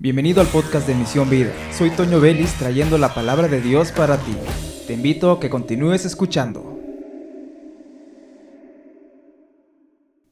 Bienvenido al podcast de Misión Vida. Soy Toño Vélez trayendo la palabra de Dios para ti. Te invito a que continúes escuchando.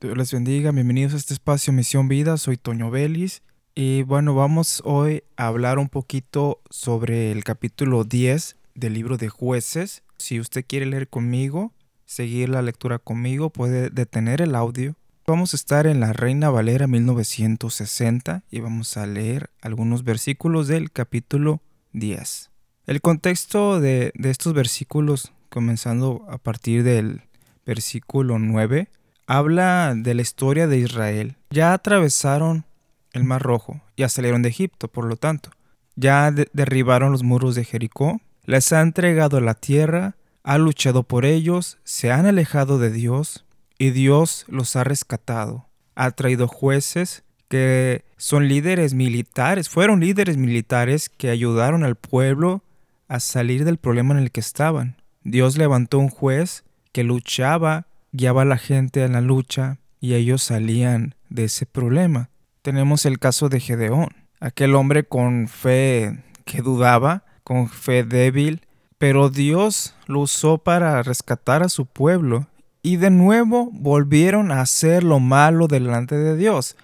Dios les bendiga, bienvenidos a este espacio Misión Vida, soy Toño Vélez y bueno, vamos hoy a hablar un poquito sobre el capítulo 10 del libro de jueces. Si usted quiere leer conmigo, seguir la lectura conmigo, puede detener el audio Vamos a estar en la Reina Valera 1960 y vamos a leer algunos versículos del capítulo 10. El contexto de, estos versículos, comenzando a partir del versículo 9, habla de la historia de Israel. Ya atravesaron el Mar Rojo, ya salieron de Egipto, por lo tanto. Ya derribaron los muros de Jericó, les ha entregado la tierra, ha luchado por ellos, se han alejado de Dios, y Dios los ha rescatado. Ha traído jueces que son líderes militares, fueron líderes militares que ayudaron al pueblo a salir del problema en el que estaban. Dios levantó un juez que luchaba, guiaba a la gente en la lucha y ellos salían de ese problema. Tenemos el caso de Gedeón, aquel hombre con fe que dudaba, con fe débil, pero Dios lo usó para rescatar a su pueblo y de nuevo volvieron a hacer lo malo delante de Dios.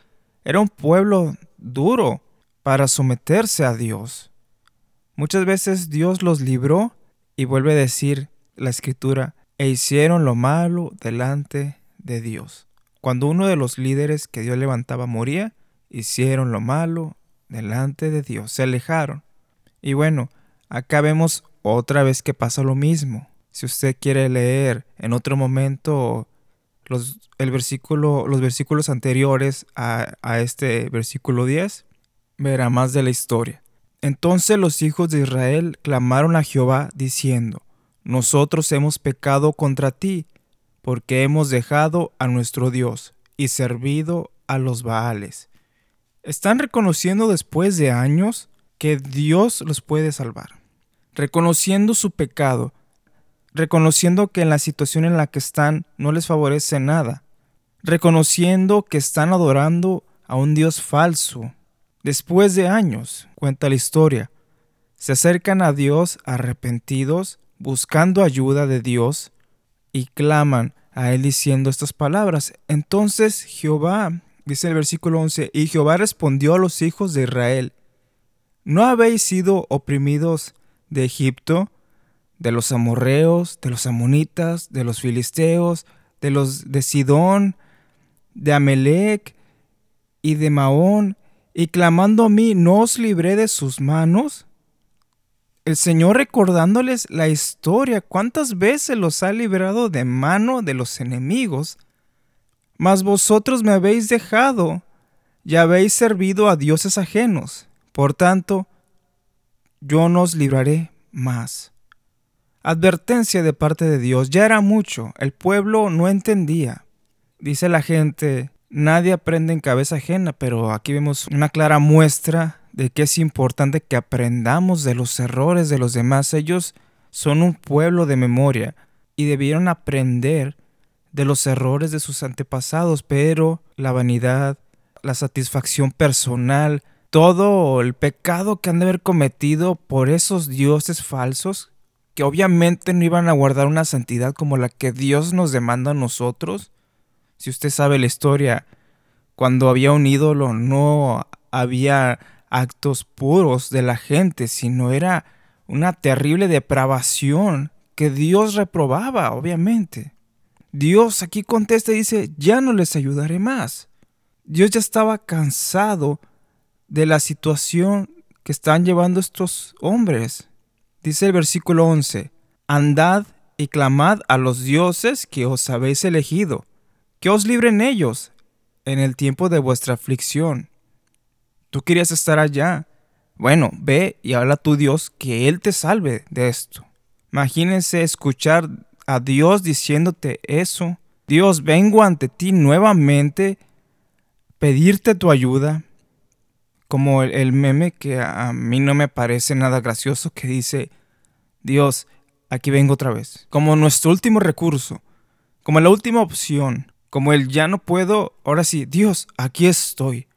Era un pueblo duro para someterse a Dios. Muchas veces Dios los libró y vuelve a decir la escritura, e hicieron lo malo delante de Dios. Cuando uno de los líderes que Dios levantaba moría, hicieron lo malo delante de Dios, se alejaron. Y bueno, acá vemos otra vez que pasa lo mismo. Si usted quiere leer en otro momento los, el versículo, los versículos anteriores a, a este versículo 10, verá más de la historia. Entonces los hijos de Israel clamaron a Jehová diciendo, Nosotros hemos pecado contra ti, porque hemos dejado a nuestro Dios y servido a los Baales. Están reconociendo después de años que Dios los puede salvar. Reconociendo su pecado, reconociendo que en la situación en la que están no les favorece nada, reconociendo que están adorando a un Dios falso. Después de años, cuenta la historia, se acercan a Dios arrepentidos, buscando ayuda de Dios, y claman a Él diciendo estas palabras. Entonces Jehová, dice el versículo 11, y Jehová respondió a los hijos de Israel, ¿no habéis sido oprimidos de Egipto? De los amorreos, de los amonitas, de los filisteos, de los de Sidón, de Amelec y de Maón, y clamando a mí, ¿no os libré de sus manos? El Señor recordándoles la historia, cuántas veces los ha librado de mano de los enemigos, mas vosotros me habéis dejado y habéis servido a dioses ajenos. Por tanto, yo no os libraré más. Advertencia de parte de Dios, ya era mucho, el pueblo no entendía. Dice la gente, nadie aprende en cabeza ajena, pero aquí vemos una clara muestra de que es importante que aprendamos de los errores de los demás. Ellos son un pueblo de memoria y debieron aprender de los errores de sus antepasados, pero la vanidad, la satisfacción personal, todo el pecado que han de haber cometido por esos dioses falsos que obviamente no iban a guardar una santidad como la que Dios nos demanda a nosotros. Si usted sabe la historia, cuando había un ídolo no había actos puros de la gente, sino era una terrible depravación que Dios reprobaba, obviamente. Dios aquí contesta y dice, ya no les ayudaré más. Dios ya estaba cansado de la situación que están llevando estos hombres. Dice el versículo 11, Andad y clamad a los dioses que os habéis elegido, que os libren ellos en el tiempo de vuestra aflicción. Tú querías estar allá. Bueno, ve y habla a tu Dios que Él te salve de esto. Imagínense escuchar a Dios diciéndote eso. Dios, vengo ante ti nuevamente, pedirte tu ayuda, como el, meme que a mí no me parece nada gracioso que dice, Dios, aquí vengo otra vez. Como nuestro último recurso, como la última opción, como el ya no puedo, ahora sí, Dios, aquí estoy.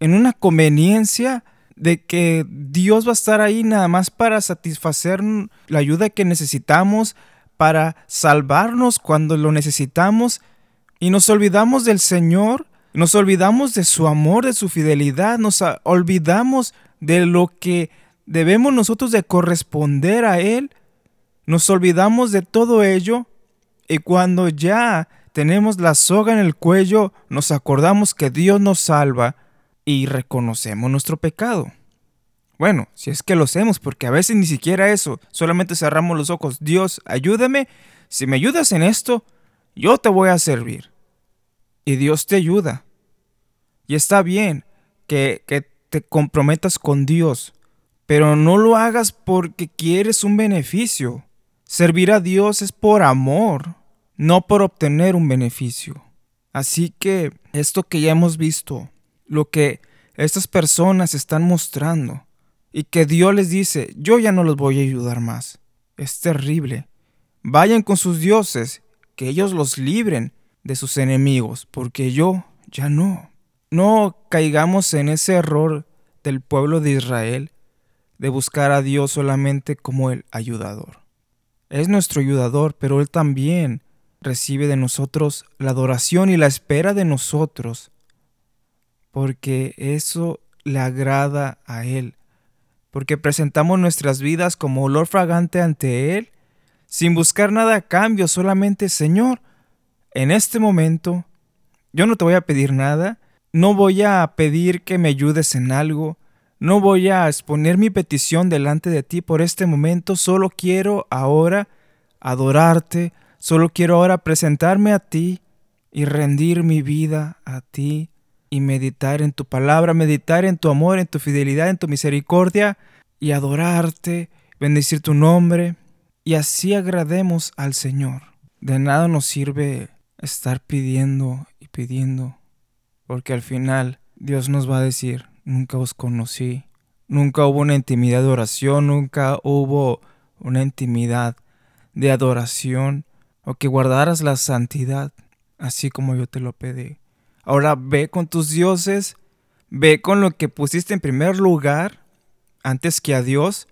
En una conveniencia de que Dios va a estar ahí nada más para satisfacer la ayuda que necesitamos, para salvarnos cuando lo necesitamos, y nos olvidamos del Señor, nos olvidamos de su amor, de su fidelidad, nos olvidamos de lo que debemos nosotros de corresponder a Él, nos olvidamos de todo ello, y cuando ya tenemos la soga en el cuello, nos acordamos que Dios nos salva, y reconocemos nuestro pecado. Bueno, si es que lo hacemos, porque a veces ni siquiera eso, solamente cerramos los ojos. Dios, ayúdame, si me ayudas en esto, yo te voy a servir. Y Dios te ayuda. Y está bien que, que te comprometas con Dios, pero no lo hagas porque quieres un beneficio. Servir a Dios es por amor, no por obtener un beneficio. Así que esto que ya hemos visto, lo que estas personas están mostrando y que Dios les dice, yo ya no los voy a ayudar más. Es terrible. Vayan con sus dioses, que ellos los libren de sus enemigos, porque yo ya no. No caigamos en ese error del pueblo de Israel de buscar a Dios solamente como el ayudador. Es nuestro ayudador, pero Él también recibe de nosotros la adoración y la espera de nosotros porque eso le agrada a Él, porque presentamos nuestras vidas como olor fragante ante Él, sin buscar nada a cambio, solamente Señor, en este momento yo no te voy a pedir nada, no voy a pedir que me ayudes en algo, no voy a exponer mi petición delante de ti por este momento, solo quiero ahora adorarte, solo quiero ahora presentarme a ti y rendir mi vida a ti y meditar en tu palabra, meditar en tu amor, en tu fidelidad, en tu misericordia y adorarte, bendecir tu nombre y así agrademos al Señor. De nada nos sirve estar pidiendo y pidiendo, porque al final Dios nos va a decir, nunca os conocí, nunca hubo una intimidad de oración, nunca hubo una intimidad de adoración o que guardaras la santidad, así como yo te lo pedí. Ahora ve con tus dioses, ve con lo que pusiste en primer lugar antes que a Dios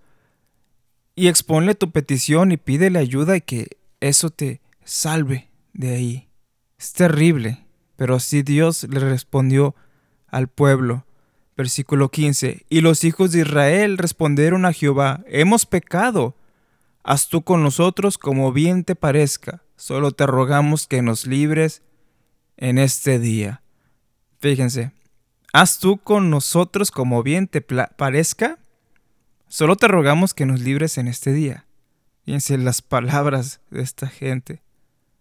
y exponle tu petición y pídele ayuda y que eso te salve de ahí. Es terrible, pero así Dios le respondió al pueblo. Versículo 15. Y los hijos de Israel respondieron a Jehová, hemos pecado. Haz tú con nosotros como bien te parezca. Solo te rogamos que nos libres en este día. Fíjense, haz tú con nosotros como bien te parezca. Solo te rogamos que nos libres en este día. Fíjense las palabras de esta gente.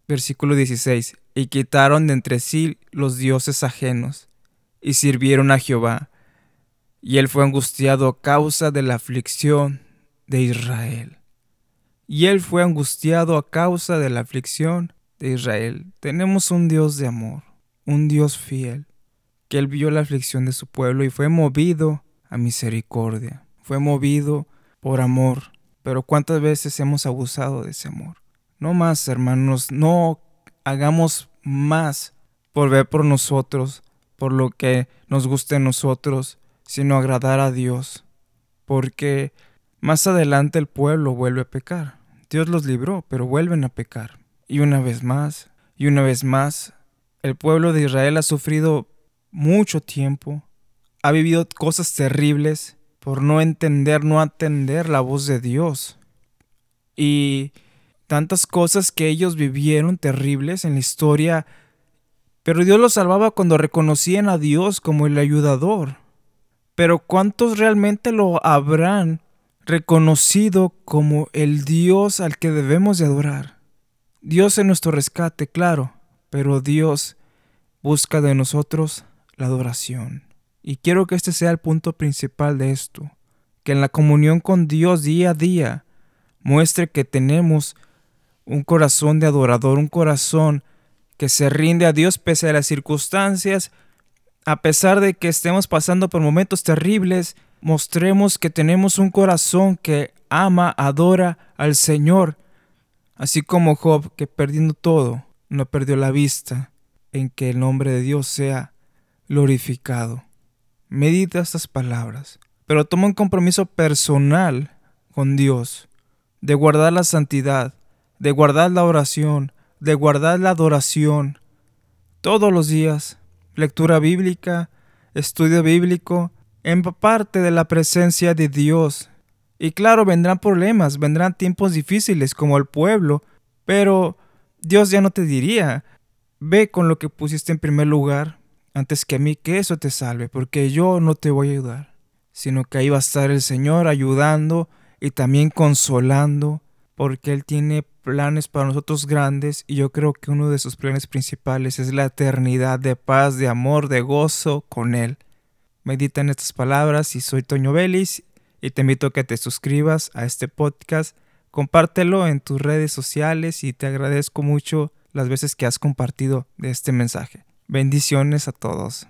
Versículo 16. Y quitaron de entre sí los dioses ajenos, y sirvieron a Jehová. Y él fue angustiado a causa de la aflicción de Israel. Y él fue angustiado a causa de la aflicción de Israel. Tenemos un Dios de amor, un Dios fiel, que él vio la aflicción de su pueblo y fue movido a misericordia, fue movido por amor. Pero ¿cuántas veces hemos abusado de ese amor? No más, hermanos, no hagamos más por ver por nosotros, por lo que nos guste a nosotros, sino agradar a Dios. Porque más adelante el pueblo vuelve a pecar. Dios los libró, pero vuelven a pecar. Y una vez más, y una vez más, el pueblo de Israel ha sufrido mucho tiempo, ha vivido cosas terribles por no entender, no atender la voz de Dios. Y tantas cosas que ellos vivieron terribles en la historia, pero Dios los salvaba cuando reconocían a Dios como el ayudador. Pero ¿cuántos realmente lo habrán reconocido como el Dios al que debemos de adorar? Dios es nuestro rescate, claro, pero Dios busca de nosotros la adoración. Y quiero que este sea el punto principal de esto, que en la comunión con Dios día a día muestre que tenemos un corazón de adorador, un corazón que se rinde a Dios pese a las circunstancias, a pesar de que estemos pasando por momentos terribles, mostremos que tenemos un corazón que ama, adora al Señor Así como Job, que perdiendo todo, no perdió la vista en que el nombre de Dios sea glorificado. Medita estas palabras, pero toma un compromiso personal con Dios, de guardar la santidad, de guardar la oración, de guardar la adoración, todos los días, lectura bíblica, estudio bíblico, empaparte de la presencia de Dios. Y claro, vendrán problemas, vendrán tiempos difíciles como el pueblo, pero Dios ya no te diría, ve con lo que pusiste en primer lugar antes que a mí, que eso te salve, porque yo no te voy a ayudar sino que ahí va a estar el Señor ayudando y también consolando, porque Él tiene planes para nosotros grandes y yo creo que uno de sus planes principales es la eternidad de paz, de amor, de gozo con Él. Medita en estas palabras y soy Toño Vélez y te invito a que te suscribas a este podcast, compártelo en tus redes sociales y te agradezco mucho las veces que has compartido de este mensaje. Bendiciones a todos.